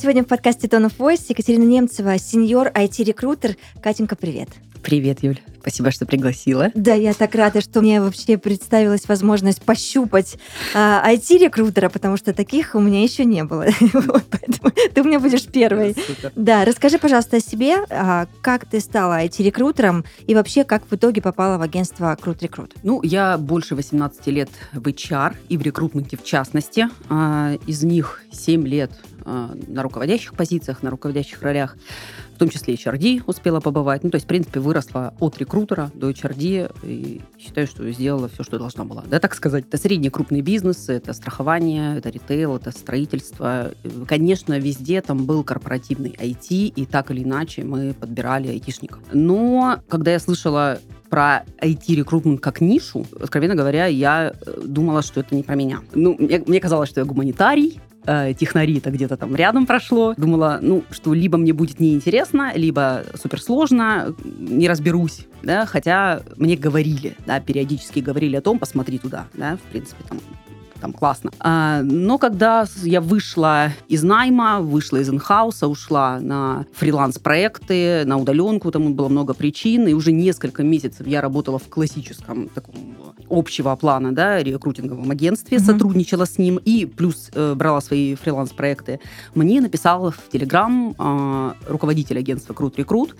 Сегодня в подкасте Tone of Voice Екатерина Немцева, сеньор IT-рекрутер. Катенька, привет. Привет, Юль. Спасибо, что пригласила. Да, я так рада, что мне вообще представилась возможность пощупать а, IT-рекрутера, потому что таких у меня еще не было. вот, поэтому ты у меня будешь первой. Супер. Да, расскажи, пожалуйста, о себе, а, как ты стала IT-рекрутером и вообще, как в итоге попала в агентство Крут Рекрут. Ну, я больше 18 лет в HR и в рекрутменте в частности. А, из них 7 лет а, на руководящих позициях, на руководящих ролях, в том числе HRD успела побывать. Ну, то есть, в принципе, выросла от рекрутера до HRD и считаю, что сделала все, что должна была. Да, так сказать, это средний крупный бизнес, это страхование, это ритейл, это строительство. Конечно, везде там был корпоративный IT, и так или иначе мы подбирали айтишников. Но когда я слышала про IT-рекрутмент как нишу, откровенно говоря, я э, думала, что это не про меня. Ну, мне, мне казалось, что я гуманитарий, э, технари это где-то там рядом прошло. Думала, ну, что либо мне будет неинтересно, либо суперсложно, не разберусь, да, хотя мне говорили, да, периодически говорили о том, посмотри туда, да, в принципе, там там классно. А, но когда я вышла из найма, вышла из инхауса, ушла на фриланс-проекты, на удаленку, там было много причин, и уже несколько месяцев я работала в классическом таком общего плана, да, рекрутинговом агентстве, mm-hmm. сотрудничала с ним и плюс э, брала свои фриланс-проекты. Мне написал в Телеграм э, руководитель агентства Крут Рекрут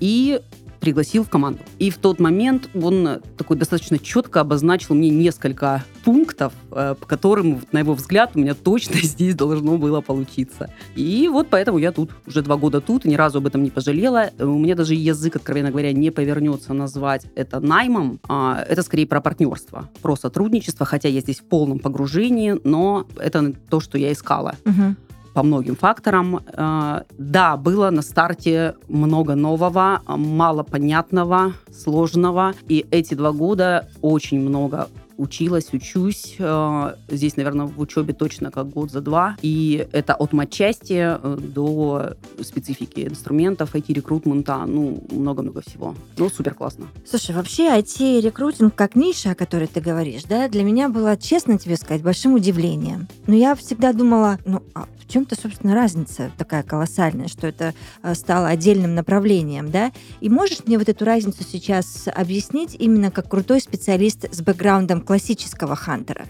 и пригласил в команду. И в тот момент он такой достаточно четко обозначил мне несколько пунктов, э, по которым, на его взгляд, у меня точно здесь должно было получиться. И вот поэтому я тут, уже два года тут, ни разу об этом не пожалела. У меня даже язык, откровенно говоря, не повернется назвать это наймом. А это скорее про партнерство, про сотрудничество, хотя я здесь в полном погружении, но это то, что я искала. Угу по многим факторам. Э, да, было на старте много нового, мало понятного, сложного. И эти два года очень много училась, учусь. Э, здесь, наверное, в учебе точно как год за два. И это от матчасти э, до специфики инструментов, IT-рекрутмента, ну, много-много всего. Ну, супер классно. Слушай, вообще IT-рекрутинг как ниша, о которой ты говоришь, да, для меня было, честно тебе сказать, большим удивлением. Но я всегда думала, ну, а в чем-то, собственно, разница такая колоссальная, что это э, стало отдельным направлением, да? И можешь мне вот эту разницу сейчас объяснить именно как крутой специалист с бэкграундом классического хантера?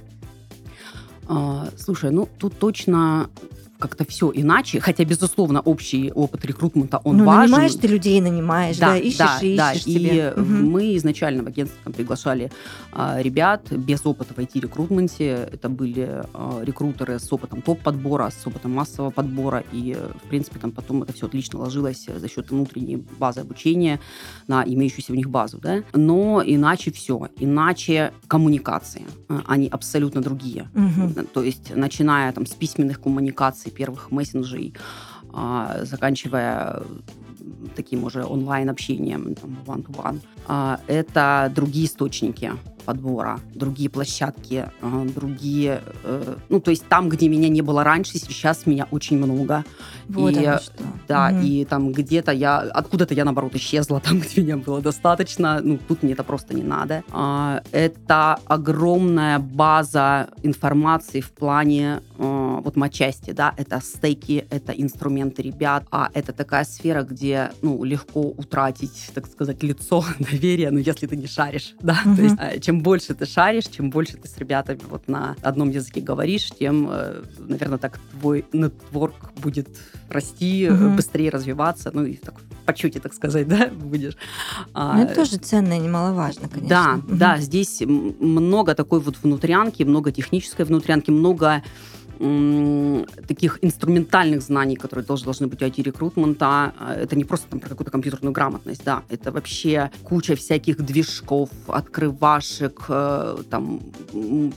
А, слушай, ну тут точно как-то все иначе, хотя, безусловно, общий опыт рекрутмента, он ну, важен. нанимаешь ты людей, нанимаешь, да, да ищешь да, и ищешь да. себе. И угу. мы изначально в агентстве там, приглашали а, ребят без опыта в IT-рекрутменте. Это были а, рекрутеры с опытом топ-подбора, с опытом массового подбора, и, в принципе, там потом это все отлично ложилось за счет внутренней базы обучения на имеющуюся в них базу, да. Но иначе все, иначе коммуникации, а, они абсолютно другие. Угу. То есть, начиная там с письменных коммуникаций, первых мессенджей, а, заканчивая таким уже онлайн-общением, one-to-one. А, это другие источники подбора, другие площадки, а, другие... Э, ну, то есть там, где меня не было раньше, сейчас меня очень много. Вот и. Да, угу. и там где-то я... Откуда-то я, наоборот, исчезла, там, где меня было достаточно. Ну, тут мне это просто не надо. А, это огромная база информации в плане э, вот матчасти, да, это стейки, это инструменты ребят, а это такая сфера, где, ну, легко утратить, так сказать, лицо, доверие, ну, если ты не шаришь, да, угу. то есть э, чем больше ты шаришь, чем больше ты с ребятами вот на одном языке говоришь, тем, э, наверное, так твой нетворк будет расти, угу. быстрее развиваться, ну, и так по чути, так сказать, да, будешь. Ну, это тоже ценно и немаловажно, конечно. Да, угу. да, здесь много такой вот внутрянки, много технической внутрянки, много таких инструментальных знаний, которые тоже должны быть у IT-рекрутмента. Это не просто там, про какую-то компьютерную грамотность, да, это вообще куча всяких движков, открывашек, э, там,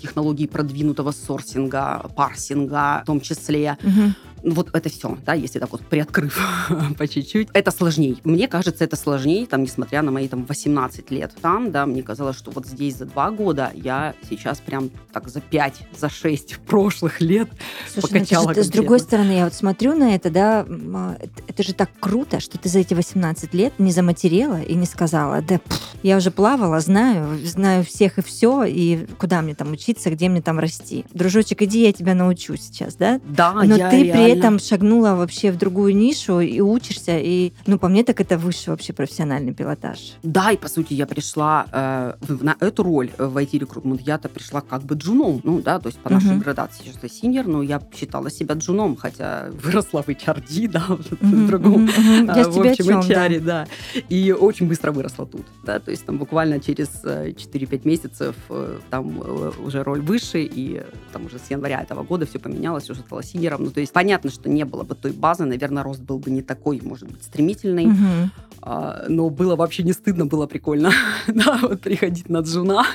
технологий продвинутого сорсинга, парсинга в том числе. Угу. Вот это все, да, если так вот приоткрыв по чуть-чуть. Это сложнее. Мне кажется, это сложнее, там, несмотря на мои там 18 лет там, да, мне казалось, что вот здесь за два года я сейчас прям так за 5, за 6 прошлых лет Слушай, ну, покачала. Ну, с другой стороны, я вот смотрю на это, да, а, это же так круто, что ты за эти 18 лет не заматерела и не сказала, да, пфф, я уже плавала, знаю, знаю всех и все, и куда мне там учиться, где мне там расти. Дружочек, иди, я тебя научу сейчас, да? Да, Но я ты реально... при этом шагнула вообще в другую нишу и учишься, и, ну, по мне, так это высший вообще профессиональный пилотаж. Да, и по сути я пришла э, на эту роль в IT-рекрутмент. Я-то пришла как бы джуном, ну, да, то есть по нашей uh-huh. градации я senior, но я считала себя джуном, хотя выросла в HRD, да, uh-huh, в другом, uh-huh, uh-huh. в общем, HR, да. да. И очень быстро выросла тут, да, то есть там буквально через 4-5 э, месяцев э, там э, уже роль выше, и там уже с января этого года все поменялось, уже стала senior ом. Ну, то есть понятно, что не было бы той базы, наверное, рост был бы не такой, может быть, стремительный, угу. а, но было вообще не стыдно, было прикольно, да, вот приходить на джуна.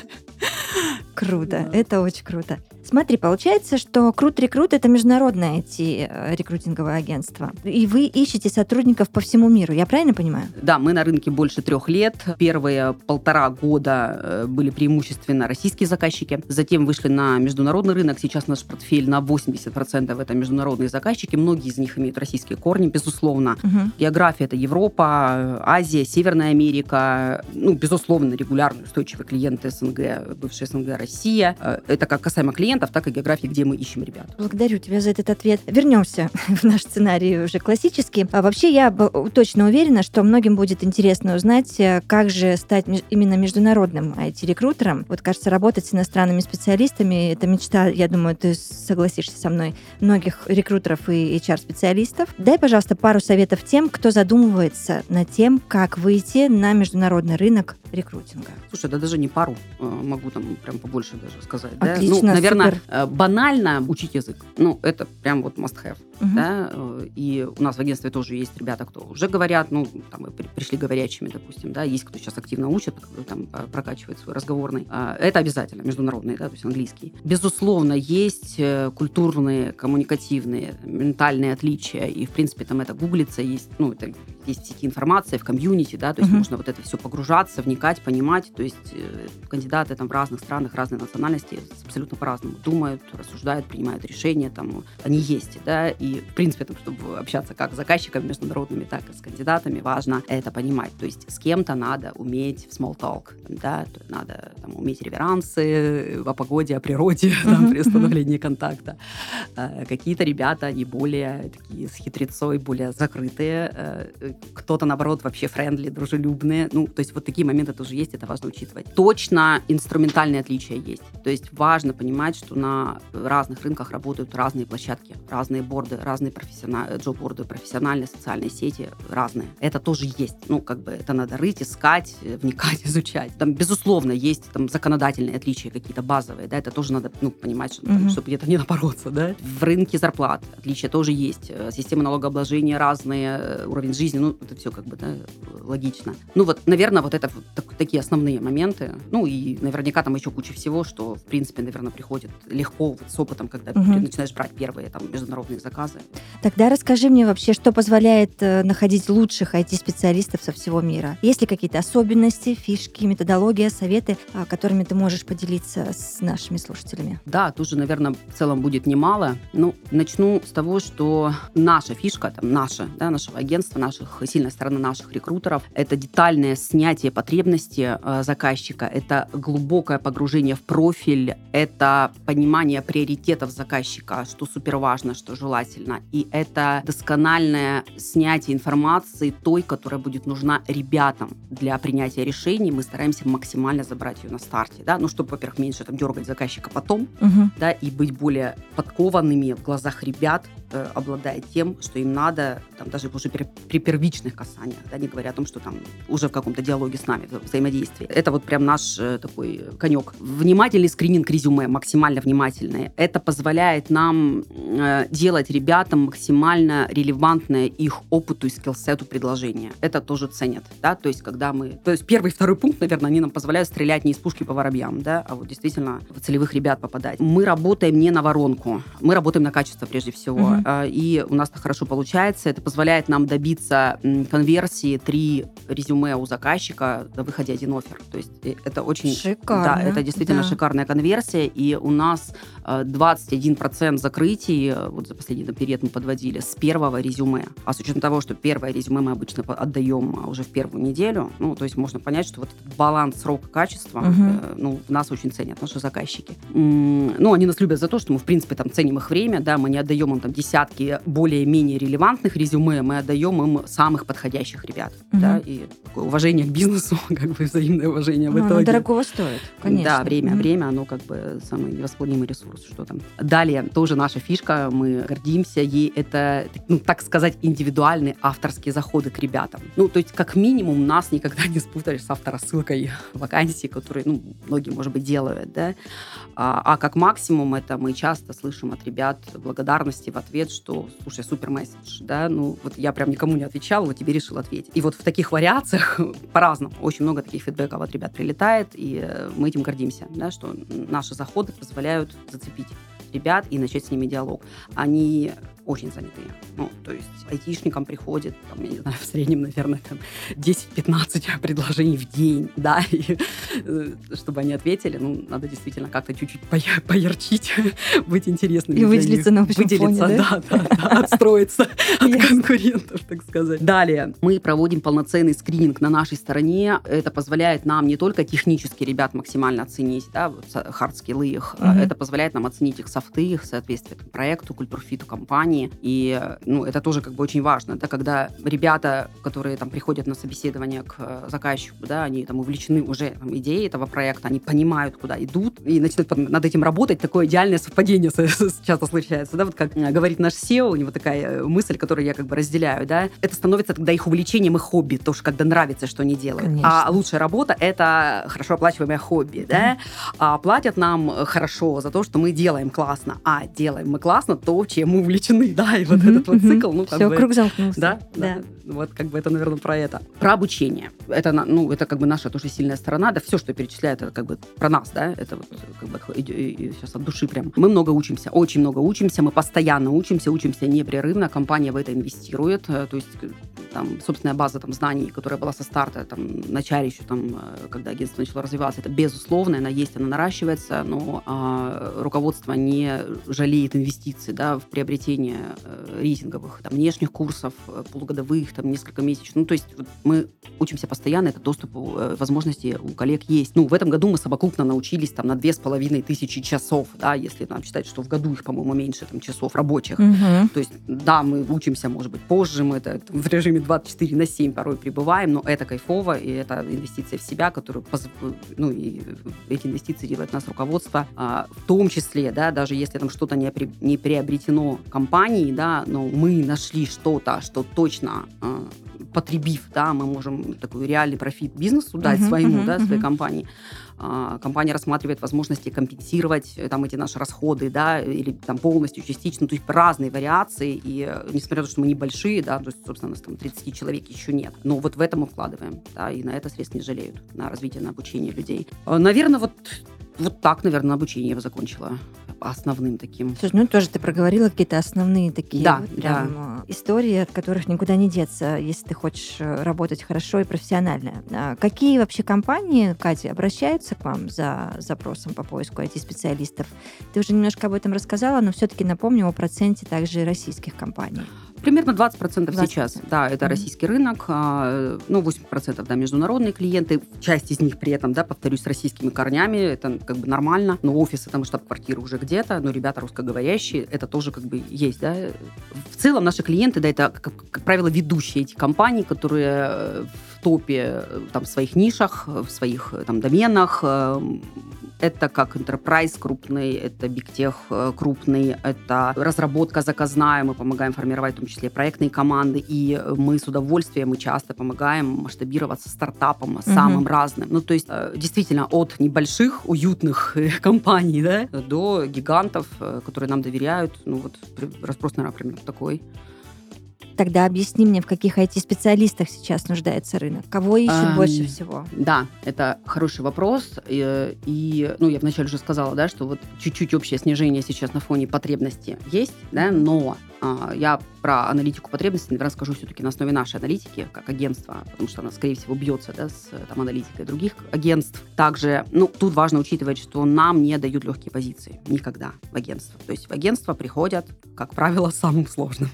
Круто, да. это очень круто. Смотри, получается, что Крут Рекрут это международное IT-рекрутинговое агентство. И вы ищете сотрудников по всему миру, я правильно понимаю? Да, мы на рынке больше трех лет. Первые полтора года э, были преимущественно российские заказчики. Затем вышли на международный рынок. Сейчас наш портфель на 80% это международные заказчики. Многие из них имеют российские корни, безусловно. Угу. География это Европа, Азия, Северная Америка. Ну, безусловно, регулярные устойчивые клиенты СНГ, бывшие СНГ, Россия. Э, это как касаемо клиентов, клиентов, так и географии, где мы ищем ребят. Благодарю тебя за этот ответ. Вернемся в наш сценарий уже классический. А вообще я точно уверена, что многим будет интересно узнать, э, как же стать именно международным IT-рекрутером. Вот, кажется, работать с иностранными специалистами – это мечта, я думаю, ты согласишься со мной, многих рекрутеров и HR-специалистов. Дай, пожалуйста, пару советов тем, кто задумывается над тем, как выйти на международный рынок рекрутинга. Слушай, да даже не пару, э, могу там прям побольше даже сказать. Отлично, да? ну, наверное, Э, банально учить язык. Ну, это прям вот must have. Угу. Да? Э, и у нас в агентстве тоже есть ребята, кто уже говорят, ну, там, пришли говорящими, допустим, да, есть кто сейчас активно учит, там, прокачивает свой разговорный. Это обязательно, международный, да, то есть английский. Безусловно, есть культурные, коммуникативные, ментальные отличия, и, в принципе, там это гуглится, есть, ну, это есть в сети информация, в комьюнити, да, то есть uh-huh. можно вот это все погружаться, вникать, понимать, то есть э, кандидаты там в разных странах, разной национальности абсолютно по-разному думают, рассуждают, принимают решения, там они есть, да, и в принципе, там, чтобы общаться как с заказчиками международными, так и с кандидатами, важно это понимать, то есть с кем-то надо уметь в small talk, да, надо там, уметь реверансы о погоде, о природе, uh-huh. там, при установлении uh-huh. контакта. Э, какие-то ребята, они более такие с хитрецой, более закрытые, э, кто-то, наоборот, вообще френдли, дружелюбные. Ну, то есть вот такие моменты тоже есть, это важно учитывать. Точно инструментальные отличия есть. То есть важно понимать, что на разных рынках работают разные площадки, разные борды, разные профессиональные, джоб-борды, профессиональные социальные сети разные. Это тоже есть. Ну, как бы это надо рыть, искать, вникать, изучать. Там, безусловно, есть там законодательные отличия какие-то базовые, да, это тоже надо, ну, понимать, что, mm-hmm. чтобы где-то не напороться, да. В рынке зарплат отличия тоже есть. Э, системы налогообложения разные, э, уровень жизни, ну, это все как бы, да, логично. Ну, вот, наверное, вот это вот так, такие основные моменты. Ну, и наверняка там еще куча всего, что, в принципе, наверное, приходит легко вот с опытом, когда угу. ты начинаешь брать первые там международные заказы. Тогда расскажи мне вообще, что позволяет э, находить лучших IT-специалистов со всего мира? Есть ли какие-то особенности, фишки, методология, советы, э, которыми ты можешь поделиться с нашими слушателями? Да, тоже, наверное, в целом будет немало. Ну, начну с того, что наша фишка, там, наша, да, нашего агентства, наших наших, сильная сторона наших рекрутеров. Это детальное снятие потребности э, заказчика, это глубокое погружение в профиль, это понимание приоритетов заказчика, что супер важно, что желательно. И это доскональное снятие информации той, которая будет нужна ребятам для принятия решений. Мы стараемся максимально забрать ее на старте, да, ну, чтобы, во-первых, меньше там дергать заказчика потом, угу. да, и быть более подкованными в глазах ребят, э, обладая тем, что им надо, там, даже уже при, при первичных касаниях, да, не говоря о том, что там уже в каком-то диалоге с нами, взаимодействии. Это вот прям наш э, такой конек. Внимательный скрининг резюме, максимально внимательный. Это позволяет нам э, делать ребятам максимально релевантное их опыту и скиллсету предложения. Это тоже ценят, да, то есть когда мы... То есть первый и второй пункт, наверное, они нам позволяют стрелять не из пушки по воробьям, да, а вот действительно в целевых ребят попадать. Мы работаем не на воронку, мы работаем на качество прежде всего. Угу. Угу. и у нас это хорошо получается. Это позволяет нам добиться конверсии три резюме у заказчика на выходе один офер. То есть э, это очень... Шикарно. Да, это действительно да. шикарная конверсия, и у нас 21% закрытий, вот за последний период мы подводили, с первого резюме. А с учетом того, что первое резюме мы обычно отдаем уже в первую неделю, ну, то есть можно понять, что вот этот баланс срока качества, угу. ну, нас очень ценят наши заказчики. Ну, они нас любят за то, что мы, в принципе, там ценим их время, да, мы не отдаем им там десятки более-менее релевантных резюме, мы отдаем им самых подходящих ребят, угу. да, и уважение к бизнесу, как бы взаимное уважение в ну, итоге. дорогого стоит, конечно. Да, время, угу. время, оно как бы самый невосполнимый ресурс, что там. Далее, тоже наша фишка, мы гордимся ей, это, ну, так сказать, индивидуальные авторские заходы к ребятам. Ну, то есть, как минимум, нас никогда не спутаешь с авторассылкой вакансий, которые, ну, многие, может быть, делают, да. А, а как максимум это мы часто слышим от ребят благодарности в ответ, что, слушай, супер месседж, да, ну, вот я прям никому не отвечал, вот тебе решил ответить. И вот в таких вариациях по-разному, очень много таких фидбэков от ребят прилетает, и э, мы этим гордимся, да, что наши заходы позволяют зацепить ребят и начать с ними диалог. Они очень занятые. Ну, то есть айтишникам приходит, там, я не знаю, в среднем, наверное, там 10-15 предложений в день, да, и, э, чтобы они ответили, ну, надо действительно как-то чуть-чуть поярчить, быть интересным. И выделиться на общем Выделиться, фоне, да? Да, да, да, отстроиться от конкурентов, так сказать. Далее, мы проводим полноценный скрининг на нашей стороне. Это позволяет нам не только технически ребят максимально оценить, да, вот hard skill ы их, это позволяет нам оценить их софты, их соответствие проекту, culture fit у компании, компании. И ну, это тоже как бы очень важно. Да, когда ребята, которые там приходят на собеседование к э, заказчику, да, они там увлечены уже там, идеей этого проекта, они понимают, куда идут, и начинают над этим работать. Такое идеальное совпадение часто случается. Да? Вот как э, говорит наш SEO, у него такая э, мысль, которую я как бы разделяю. Да? Это становится тогда их увлечением и хобби, то, что когда нравится, что они делают. Конечно. А лучшая работа — это хорошо оплачиваемое хобби. Да? А платят нам хорошо за то, что мы делаем классно. А делаем мы классно то, чем мы увлечены стороны, да, и вот этот вот цикл, ну, как Все, бы... круг замкнулся. Да, да. Вот как бы это, наверное, про это. Про обучение. Это, ну, это как бы наша тоже сильная сторона, да, все, что перечисляют, это как бы про нас, да, это вот как бы сейчас от души прям. Мы много учимся, очень много учимся, мы постоянно учимся, учимся непрерывно, компания в это инвестирует, э, то есть там собственная база там знаний, которая была со старта, там, в начале еще там, э, когда агентство начало развиваться, это безусловно, она есть, она наращивается, но а, руководство не жалеет инвестиций, да, в приобретение э, рейтинговых, там, внешних курсов, э, полугодовых, там, несколько месяцев. Ну, то есть вот, мы учимся постоянно, это доступ, э, возможности у коллег есть. Ну, в этом году мы совокупно научились там на две с половиной тысячи часов, да, если нам считать, что в году их, по-моему, меньше там часов рабочих. Угу. То есть, да, мы учимся, может быть, позже, мы это в режиме 24 на 7 порой пребываем, но это кайфово, и это инвестиция в себя, которую, ну, и эти инвестиции делает нас руководство, а, в том числе, да, даже если там что-то не, при, не приобретено компанией, да, но мы нашли что-то, что точно потребив, да, мы можем такой реальный профит бизнесу дать uh-huh, своему, uh-huh, да, своей uh-huh. компании. А, компания рассматривает возможности компенсировать э, там эти наши расходы, да, или там полностью, частично, то есть разные вариации, и э, несмотря на то, что мы небольшие, да, то есть, собственно, у нас там 30 человек еще нет, но вот в это мы вкладываем, да, и на это средств не жалеют, на развитие, на обучение людей. А, наверное, вот вот так, наверное, обучение я закончила основным таким. Слушай, ну тоже ты проговорила какие-то основные такие да, вот прям да. Э, истории, от которых никуда не деться, если ты хочешь э, работать хорошо и профессионально. А какие вообще компании, Катя, обращаются к вам за запросом по поиску IT-специалистов? Ты уже немножко об этом рассказала, но все-таки напомню о проценте также российских компаний. Примерно 20%, 20%. сейчас. Да, это mm-hmm. российский рынок. А, ну, 80% да, международные клиенты. Часть из них при этом, да, повторюсь, с российскими корнями. Это как бы нормально. Но офисы, там штаб-квартиры уже где-то. Но ребята русскоговорящие, это тоже как бы есть, да. В целом наши клиенты, да, это, как, как правило, ведущие эти компании, которые э, топе э, там, в своих нишах, в своих э, там, доменах это как enterprise крупный, это бигтех э, крупный, это разработка заказная, мы помогаем формировать в том числе проектные команды, и мы с удовольствием и часто помогаем масштабироваться стартапам mm-hmm. самым разным. Ну, то есть э, действительно от небольших, уютных э, компаний, да, до гигантов, которые нам доверяют. Ну, вот разброс, наверное, примерно такой. Тогда объясни мне, в каких IT-специалистах сейчас нуждается рынок? Кого ищут Эм, больше всего? Да, это хороший вопрос. И, и, ну, я вначале уже сказала, да, что вот чуть-чуть общее снижение сейчас на фоне потребности есть, да, но а, я про аналитику потребностей, наверное, скажу все-таки на основе нашей аналитики, как агентства, потому что она, скорее всего, бьется да, с там, аналитикой других агентств. Также, ну, тут важно учитывать, что нам не дают легкие позиции никогда в агентство. То есть в агентство приходят, как правило, самым сложным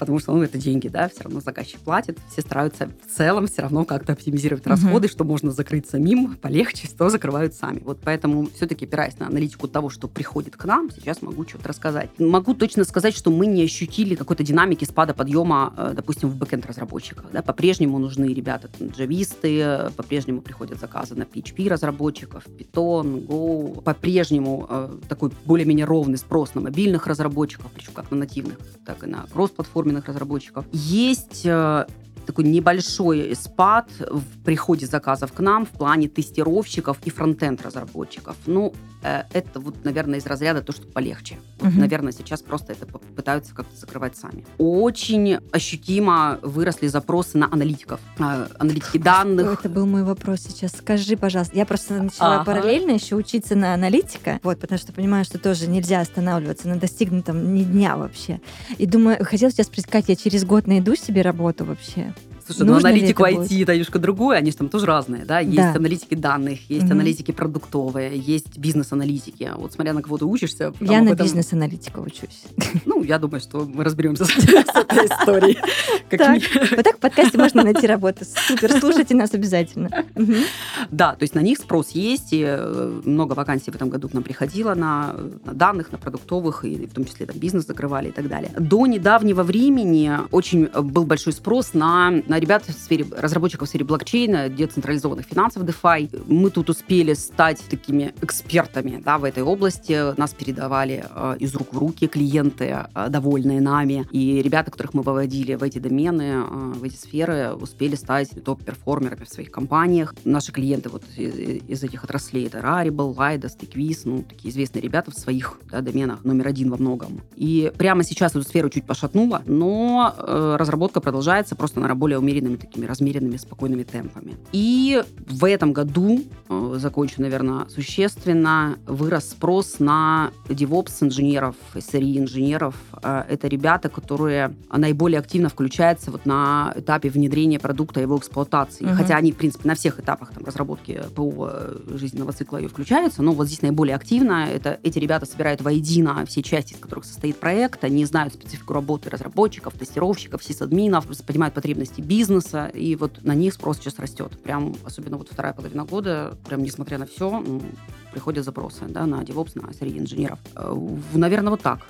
потому что, ну, это деньги, да, все равно заказчик платит, все стараются в целом все равно как-то оптимизировать uh-huh. расходы, что можно закрыть самим, полегче, что закрывают сами. Вот поэтому все-таки опираясь на аналитику того, что приходит к нам, сейчас могу что-то рассказать. Могу точно сказать, что мы не ощутили какой-то динамики спада подъема, э, допустим, в бэкенд разработчиках. Да? По-прежнему нужны ребята, там, джависты, по-прежнему приходят заказы на PHP разработчиков, Python, Go. По-прежнему э, такой более-менее ровный спрос на мобильных разработчиков, причем как на нативных, так и на кросс-платформе платформенных разработчиков. Есть э, такой небольшой спад в приходе заказов к нам в плане тестировщиков и фронтенд разработчиков. Ну, это вот, наверное, из разряда то, что полегче. Угу. Наверное, сейчас просто это пытаются как-то закрывать сами. Очень ощутимо выросли запросы на аналитиков, э, аналитики данных. Это был мой вопрос сейчас. Скажи, пожалуйста, я просто начала ага. параллельно еще учиться на аналитика, вот, потому что понимаю, что тоже нельзя останавливаться на достигнутом ни дня вообще. И думаю, хотела сейчас предсказать, я через год найду себе работу вообще. Слушай, ну аналитику IT будет? это немножко другое, они же там тоже разные, да? Есть да. аналитики данных, есть угу. аналитики продуктовые, есть бизнес-аналитики. Вот смотря на кого ты учишься. Я на этом... бизнес-аналитика учусь. Ну, я думаю, что мы разберемся с этой историей. Вот так в подкасте можно найти работу. Супер, слушайте нас обязательно. Да, то есть на них спрос есть, и э, много вакансий в этом году к нам приходило на данных, на продуктовых, и в том числе там бизнес закрывали и так далее. До недавнего времени очень был большой спрос на ребят в сфере разработчиков в сфере блокчейна, децентрализованных финансов DeFi. Мы тут успели стать такими экспертами да, в этой области. Нас передавали э, из рук в руки клиенты, э, довольные нами. И ребята, которых мы выводили в эти домены, э, в эти сферы, успели стать топ-перформерами в своих компаниях. Наши клиенты вот из, из этих отраслей это Rarible, Lidos, Tikvis, ну, такие известные ребята в своих да, доменах номер один во многом. И прямо сейчас эту сферу чуть пошатнуло, но э, разработка продолжается просто на более умеренными, такими размеренными, спокойными темпами. И в этом году, э, закончу, наверное, существенно, вырос спрос на DevOps-инженеров, SRE-инженеров. Э, это ребята, которые наиболее активно включаются вот на этапе внедрения продукта и его эксплуатации. Угу. Хотя они, в принципе, на всех этапах там, разработки ПО э, жизненного цикла ее включаются, но вот здесь наиболее активно это эти ребята собирают воедино все части, из которых состоит проект, они знают специфику работы разработчиков, тестировщиков, сисадминов, понимают потребности бизнеса, и вот на них спрос сейчас растет. Прям, особенно вот вторая половина года, прям несмотря на все, приходят запросы да, на DevOps, на среди инженеров. Э, наверное, вот так,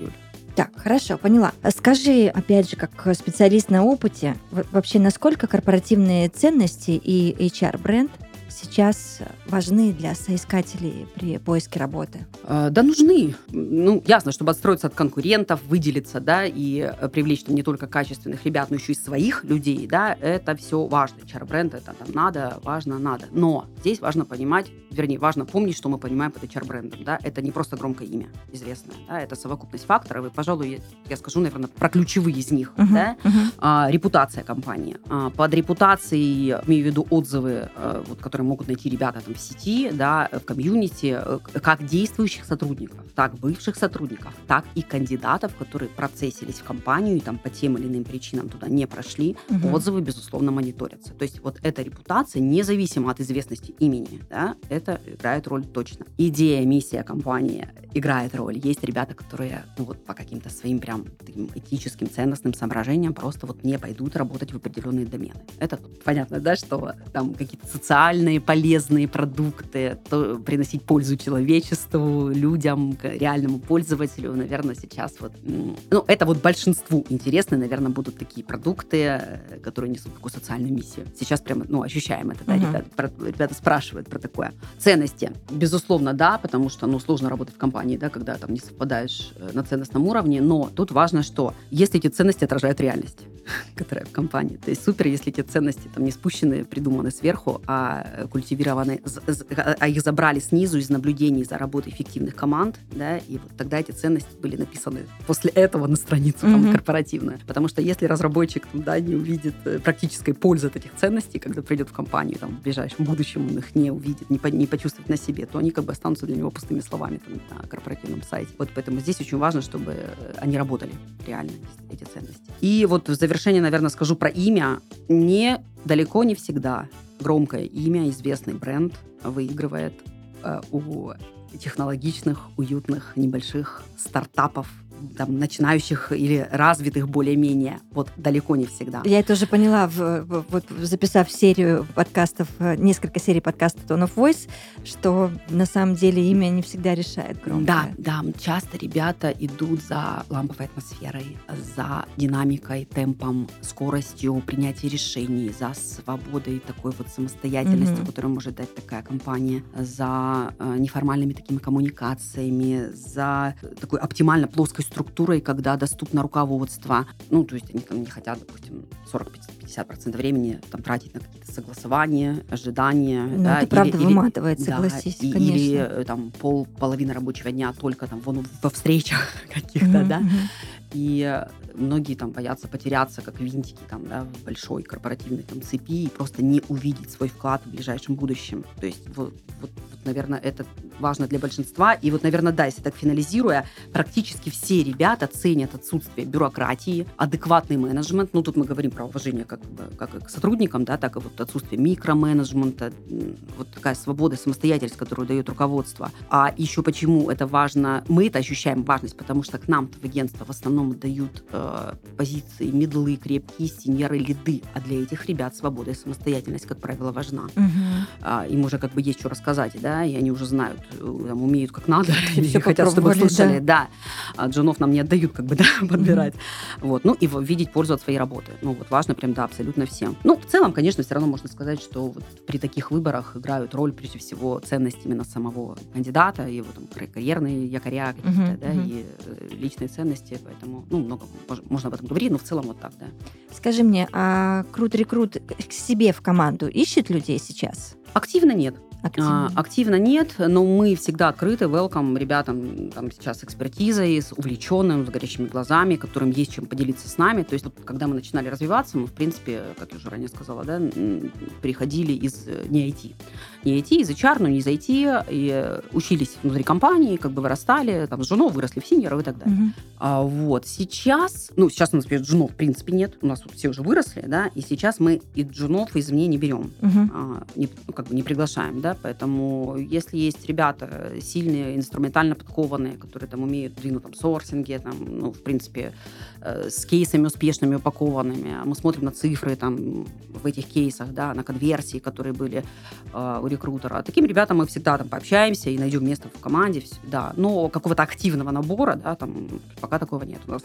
Юль. Так, хорошо, поняла. Скажи, опять же, как специалист на опыте, вообще насколько корпоративные ценности и HR-бренд – сейчас важны для соискателей при поиске работы? А, да, нужны. Ну, ясно, чтобы отстроиться от конкурентов, выделиться, да, и э, привлечь там не только качественных ребят, но еще и своих людей, да, это все важно. HR-бренд это там надо, важно, надо. Но здесь важно понимать, вернее, важно помнить, что мы понимаем под HR-брендом, да, это не просто громкое имя известное, да, это совокупность факторов, и, пожалуй, я, я скажу, наверное, про ключевые из них, uh-huh, да, uh-huh. А, репутация компании. А, под репутацией, имею в виду отзывы, а, вот, которые могут найти ребята там в сети, да, в комьюнити, э, как действующих сотрудников, так бывших сотрудников, так и кандидатов, которые процессились в компанию и там по тем или иным причинам туда не прошли, угу. отзывы, безусловно, мониторятся. То есть вот эта репутация, независимо от известности имени, да, это играет роль точно. Идея, миссия компании играет роль. Есть ребята, которые ну, вот по каким-то своим прям таким этическим, ценностным соображениям просто вот не пойдут работать в определенные домены. Это понятно, да, что там какие-то социальные полезные продукты, то приносить пользу человечеству, людям, реальному пользователю, наверное, сейчас вот... Ну, это вот большинству интересны, наверное, будут такие продукты, которые несут такую социальную миссию. Сейчас прямо, ну, ощущаем это, да, uh-huh. ребята, ребята спрашивают про такое. Ценности, безусловно, да, потому что, ну, сложно работать в компании, да, когда там не совпадаешь э, на ценностном уровне, но тут важно, что если эти ценности отражают реальность, которая в компании, то есть супер, если эти ценности там не спущены, придуманы сверху, а э, культивированы, а их забрали снизу из наблюдений за работой эффективных команд, да, и вот тогда эти ценности были написаны после этого на страницу там, mm-hmm. корпоративную. Потому что если разработчик да, не увидит э, практической пользы от этих ценностей, когда придет в компанию там, в ближайшем будущем, он их не увидит, не, по, не почувствует на себе, то они как бы останутся для него пустыми словами там, на корпоративном сайте. Вот поэтому здесь очень важно, чтобы они работали реально, эти ценности. И вот в завершение, наверное, скажу про имя. Не далеко не всегда громкое имя, известный бренд выигрывает э, у технологичных, уютных, небольших стартапов там, начинающих или развитых более-менее. Вот далеко не всегда. Я это уже поняла, в, вот записав серию подкастов, э, несколько серий подкастов Tone of Voice, что на самом деле имя не всегда решает громкое. Да, да, часто ребята идут за ламповой атмосферой, за динамикой, темпом, скоростью принятия решений, за свободой такой вот самостоятельности, mm-hmm. которую может дать такая компания, за э, неформальными такими коммуникациями, за такой оптимально плоской структурой, когда доступно руководство. Ну, то есть они там не хотят, допустим, 40-50% времени там, тратить на какие-то согласования, ожидания. Ну, да, это или, правда или, выматывает, согласись, да, конечно. Или э, там пол, половина рабочего дня только там вон, во встречах каких-то, mm-hmm. да. И многие там боятся потеряться, как винтики там, да, в большой корпоративной там цепи и просто не увидеть свой вклад в ближайшем будущем. То есть вот, вот, вот наверное, это важно для большинства. И вот, наверное, да, если так финализируя, практически все ребята ценят отсутствие бюрократии, адекватный менеджмент. Ну, тут мы говорим про уважение как, как к сотрудникам, да, так и вот отсутствие микроменеджмента, вот такая свобода, самостоятельность, которую дает руководство. А еще почему это важно? Мы это ощущаем важность, потому что к нам в агентство в основном дают э, позиции медлы, крепкие, синьоры, лиды. А для этих ребят свобода и самостоятельность, как правило, важна. Угу. А, им уже как бы есть что рассказать, да, и они уже знают, Э, там, умеют как надо, или хотят, чтобы слушали. Да. да. Джунов нам не отдают, как бы, да, подбирать. Mm-hmm. Вот. Ну, и видеть пользу от своей работы. Ну, вот важно прям, да, абсолютно всем. Ну, в целом, конечно, все равно можно сказать, что вот при таких выборах играют роль, прежде всего, ценность именно самого кандидата, его там карьерные якоря какие-то, mm-hmm. да, mm-hmm. и э, личные ценности, поэтому, ну, много можно об этом говорить, но в целом вот так, да. Скажи мне, а Крут Рекрут к себе в команду ищет людей сейчас? Активно нет. Активно. А, активно нет, но мы всегда открыты, welcome ребятам там сейчас экспертизой, с увлеченным, с горящими глазами, которым есть чем поделиться с нами. То есть, вот, когда мы начинали развиваться, мы, в принципе, как я уже ранее сказала, да, приходили из э, не IT не IT, из HR, но не из IT, и учились внутри компании, как бы вырастали, там, с женой выросли в синьоров и так далее. Угу. А, вот, сейчас, ну, сейчас у нас, например, джунов в принципе нет, у нас все уже выросли, да, и сейчас мы и джунов извне не берем, угу. а, не, ну, как бы не приглашаем, да, поэтому если есть ребята сильные, инструментально подкованные, которые там умеют двинуть там сорсинге, там, ну, в принципе, э, с кейсами успешными упакованными, мы смотрим на цифры там в этих кейсах, да, на конверсии, которые были э, рекрутера. Таким ребятам мы всегда там пообщаемся и найдем место в команде, да. Но какого-то активного набора, да, там пока такого нет у нас.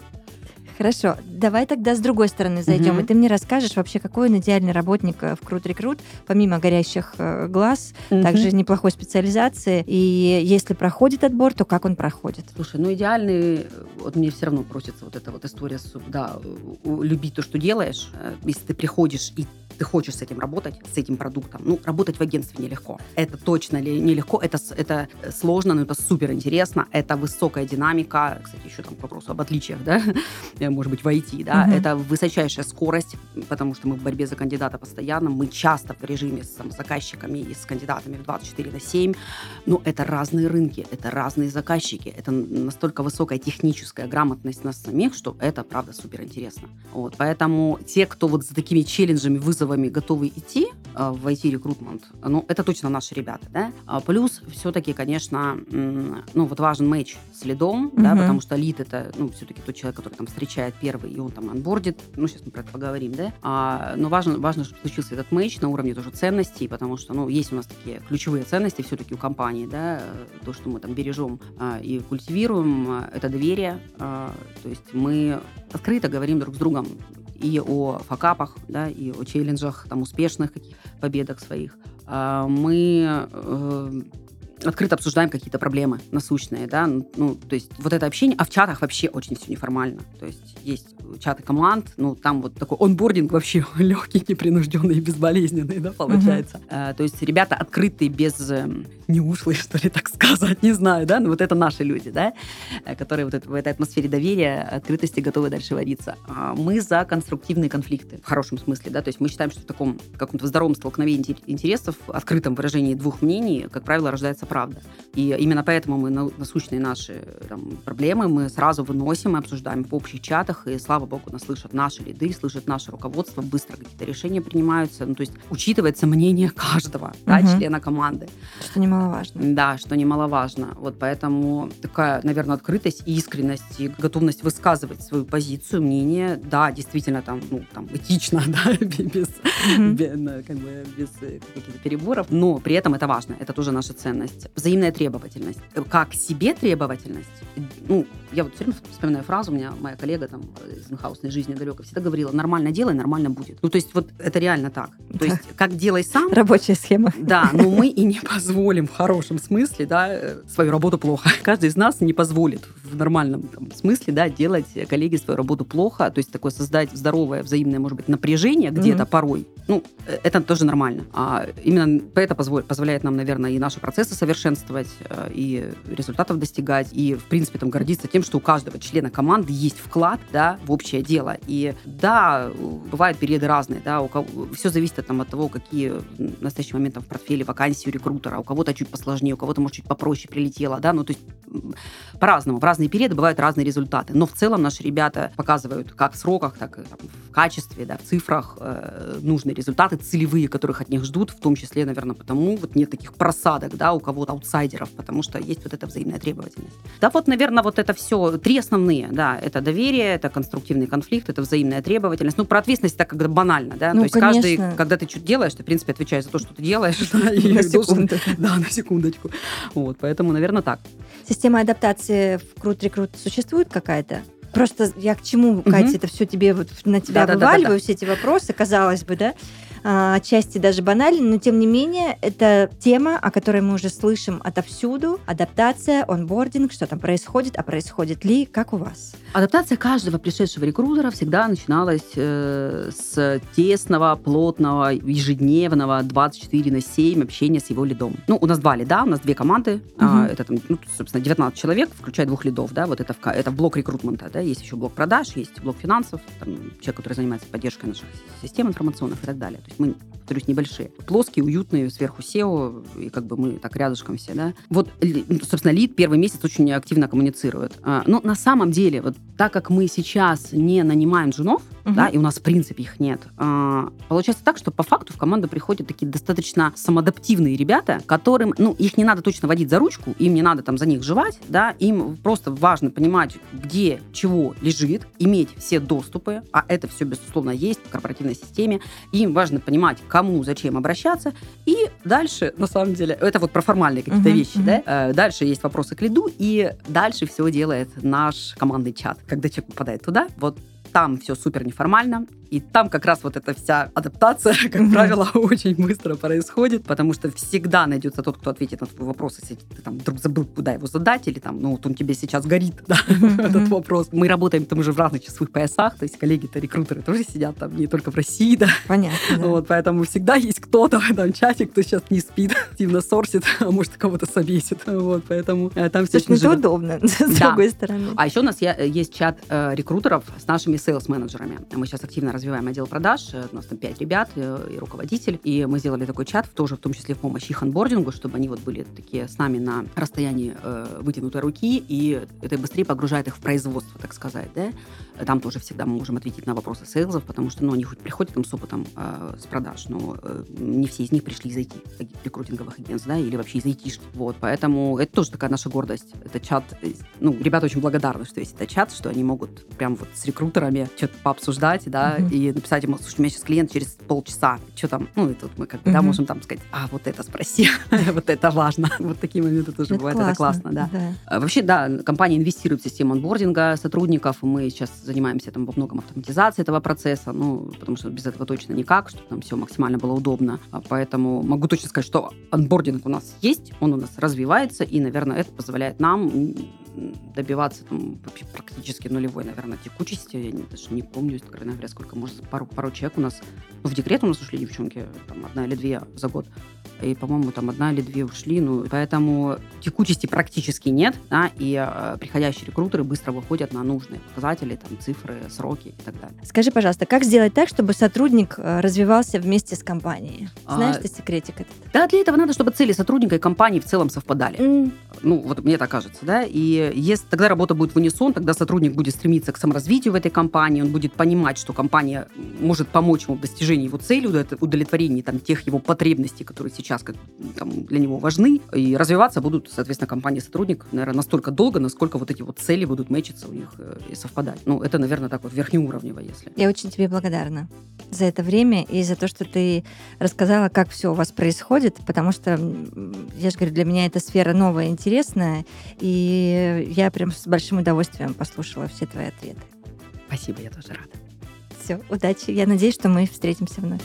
Хорошо, давай тогда с другой стороны зайдем, mm-hmm. и ты мне расскажешь вообще, какой он идеальный работник э, в Крут Рекрут, помимо горящих э, глаз, mm-hmm. также неплохой специализации, и если проходит отбор, то как он проходит? Слушай, ну идеальный, вот мне все равно просится вот эта вот история, да, любить то, что делаешь, э, если ты приходишь и ты хочешь с этим работать, с этим продуктом. Ну, работать в агентстве нелегко. Это точно ли нелегко, это, это сложно, но это супер интересно, это высокая динамика, кстати, еще там к вопросу об отличиях, да, может быть, в IT, да, угу. это высочайшая скорость, потому что мы в борьбе за кандидата постоянно, мы часто в режиме с там, заказчиками и с кандидатами в 24 на 7, но это разные рынки, это разные заказчики, это настолько высокая техническая грамотность нас самих, что это, правда, супер интересно. Вот, поэтому те, кто вот за такими челленджами, вызовами готовы идти а, в IT-рекрутмент, ну, это точно наши ребята, да. А плюс все-таки, конечно, ну, вот важен матч с лидом, uh-huh. да, потому что лид это, ну, все-таки тот человек, который там встречает первый, и он там анбордит, ну, сейчас мы про это поговорим, да. А, но важно, важно, чтобы случился этот матч на уровне тоже ценностей, потому что, ну, есть у нас такие ключевые ценности все-таки у компании, да, то, что мы там бережем а, и культивируем, это доверие, а, то есть мы открыто говорим друг с другом и о факапах, да, и о челленджах, там, успешных победах своих. А, мы э, открыто обсуждаем какие-то проблемы насущные, да, ну, то есть вот это общение, а в чатах вообще очень все неформально, то есть есть чаты команд, ну, там вот такой онбординг вообще легкий, непринужденный и безболезненный, да, получается. Uh-huh. То есть ребята открытые, без эм, неушлые, что ли, так сказать, не знаю, да, но вот это наши люди, да, э, которые вот это, в этой атмосфере доверия, открытости готовы дальше водиться. А мы за конструктивные конфликты, в хорошем смысле, да, то есть мы считаем, что в таком каком-то здоровом столкновении интересов, открытом выражении двух мнений, как правило, рождается правда. И именно поэтому мы насущные наши там, проблемы мы сразу выносим и обсуждаем в общих чатах, и слава богу, нас слышат наши лиды, слышат наше руководство, быстро какие-то решения принимаются, ну, то есть учитывается мнение каждого, угу. да, члена команды. Что немаловажно. Да, что немаловажно. Вот поэтому такая, наверное, открытость, искренность и готовность высказывать свою позицию, мнение, да, действительно там, ну, там этично, да, без, угу. без, как бы, без каких-то переборов, но при этом это важно, это тоже наша ценность. Взаимная требовательность. Как себе требовательность, ну, я вот все время вспоминаю фразу, у меня моя коллега там из инхаусной жизни далеко всегда говорила, нормально делай, нормально будет. Ну, то есть вот это реально так. То есть как делай сам. Рабочая схема. Да, но мы и не позволим в хорошем смысле, да, э, свою работу плохо. Каждый из нас не позволит в нормальном там, смысле, да, делать коллеге свою работу плохо, то есть такое создать здоровое взаимное, может быть, напряжение где-то mm-hmm. порой. Ну, э, это тоже нормально. А именно это позволяет нам, наверное, и наши процессы совершенствовать, э, и результатов достигать, и, в принципе, там гордиться тем, что у каждого члена команды есть вклад, да, в общее дело. И да, бывают периоды разные, да, у кого, все зависит там, от того, какие в настоящий момент там, в портфеле вакансии у рекрутера. У кого-то чуть посложнее, у кого-то, может, чуть попроще прилетело, да, ну, то есть по-разному. В разные периоды бывают разные результаты. Но в целом наши ребята показывают как в сроках, так и там, в качестве, да, в цифрах э, нужные результаты, целевые, которых от них ждут, в том числе, наверное, потому вот нет таких просадок, да, у кого-то аутсайдеров, потому что есть вот эта взаимная требовательность. Да, вот, наверное, вот это все, три основные, да, это доверие, это конструктивный конфликт, это взаимная требовательность. Ну, про ответственность так как банально, да, ну, то есть конечно. каждый, когда ты что-то делаешь, ты, в принципе, отвечаешь за то, что ты делаешь. Да, и на секунду. Да, на секундочку. Вот, поэтому, наверное, так. Система адаптации в Крут Рекрут существует какая-то? Просто я к чему, Катя, это все тебе вот на тебя да, вываливаю, да, да, да. все эти вопросы, казалось бы, да? А, отчасти даже банально, но тем не менее это тема, о которой мы уже слышим отовсюду. Адаптация, онбординг, что там происходит, а происходит ли, как у вас? Адаптация каждого пришедшего рекрутера всегда начиналась э, с тесного, плотного, ежедневного 24 на 7 общения с его лидом. Ну, у нас два лида, у нас две команды. Угу. А, это, там, ну, собственно, 19 человек, включая двух лидов, да, вот это, в, это блок рекрутмента, да, есть еще блок продаж, есть блок финансов, там, человек, который занимается поддержкой наших систем информационных и так далее. То есть мы, повторюсь, небольшие. Плоские, уютные, сверху SEO, и как бы мы так рядышком все, да. Вот, ну, собственно, лид первый месяц очень активно коммуницирует. А, но на самом деле, вот так как мы сейчас не нанимаем женов, угу. да, и у нас, в принципе, их нет, а, получается так, что по факту в команду приходят такие достаточно самоадаптивные ребята, которым, ну, их не надо точно водить за ручку, им не надо там за них жевать, да, им просто важно понимать, где чего лежит, иметь все доступы, а это все, безусловно, есть в корпоративной системе, им важно понимать, кому, зачем обращаться, и дальше, на самом деле, это вот про формальные какие-то uh-huh, вещи, uh-huh. да, э, дальше есть вопросы к лиду, и дальше все делает наш командный чат. Когда человек попадает туда, вот там все супер неформально, и там как раз вот эта вся адаптация, как mm-hmm. правило, очень быстро происходит, потому что всегда найдется тот, кто ответит на твой вопрос, если ты там вдруг забыл, куда его задать, или там, ну, вот он тебе сейчас горит, да, mm-hmm. этот вопрос. Мы работаем там уже в разных часовых поясах, то есть коллеги-то, рекрутеры тоже сидят там не только в России, да. Понятно. Да. Вот, поэтому всегда есть кто-то в этом чате, кто сейчас не спит, активно сорсит, а может, кого-то собесит. Вот, поэтому э, там все очень Это удобно, с да. другой стороны. А еще у нас есть чат э, рекрутеров с нашими сейлс-менеджерами. Мы сейчас активно развиваем отдел продаж, э, у нас там 5 ребят э, и руководитель, и мы сделали такой чат, тоже в том числе в помощь их онбордингу, чтобы они вот были такие с нами на расстоянии э, вытянутой руки, и это быстрее погружает их в производство, так сказать, да. Там тоже всегда мы можем ответить на вопросы сейлзов, потому что, ну, они хоть приходят там с опытом э, с продаж, но э, не все из них пришли из IT, рекрутинговых агентств, да, или вообще из IT. Вот, поэтому это тоже такая наша гордость. Это чат, э, ну, ребята очень благодарны, что есть этот чат, что они могут прям вот с рекрутерами что-то пообсуждать, да, mm-hmm. и написать ему, слушай, у меня сейчас клиент через полчаса, что там, ну, и тут мы как бы, mm-hmm. да, можем там сказать, а, вот это спроси, вот это важно. Вот такие моменты тоже бывают, это классно, да. А вообще, да, компания инвестирует в систему онбординга сотрудников, мы сейчас занимаемся там во многом автоматизацией этого процесса, ну, потому что без этого точно никак, чтобы там все максимально было удобно. А поэтому могу точно сказать, что онбординг у нас есть, он у нас развивается, и, наверное, это позволяет нам добиваться там, практически нулевой, наверное, текучести. Я даже не помню, откровенно говоря, сколько, может, пару, пару человек у нас. Ну, в декрет у нас ушли девчонки, там, одна или две за год и, по-моему, там одна или две ушли, ну, поэтому текучести практически нет, да, и э, приходящие рекрутеры быстро выходят на нужные показатели, там, цифры, сроки и так далее. Скажи, пожалуйста, как сделать так, чтобы сотрудник э, развивался вместе с компанией? Знаешь а, ты секретик этот? Да, для этого надо, чтобы цели сотрудника и компании в целом совпадали. Mm. Ну, вот мне так кажется, да, и если тогда работа будет в унисон, тогда сотрудник будет стремиться к саморазвитию в этой компании, он будет понимать, что компания может помочь ему в достижении его цели, удовлетворении там тех его потребностей, которые сейчас как, там, для него важны, и развиваться будут, соответственно, компании сотрудник, наверное, настолько долго, насколько вот эти вот цели будут мэчиться у них э, и совпадать. Ну, это, наверное, так вот верхнеуровнево, если. Я очень тебе благодарна за это время и за то, что ты рассказала, как все у вас происходит, потому что, я же говорю, для меня эта сфера новая, интересная, и я прям с большим удовольствием послушала все твои ответы. Спасибо, я тоже рада. Все, удачи. Я надеюсь, что мы встретимся вновь.